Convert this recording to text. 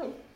Cool.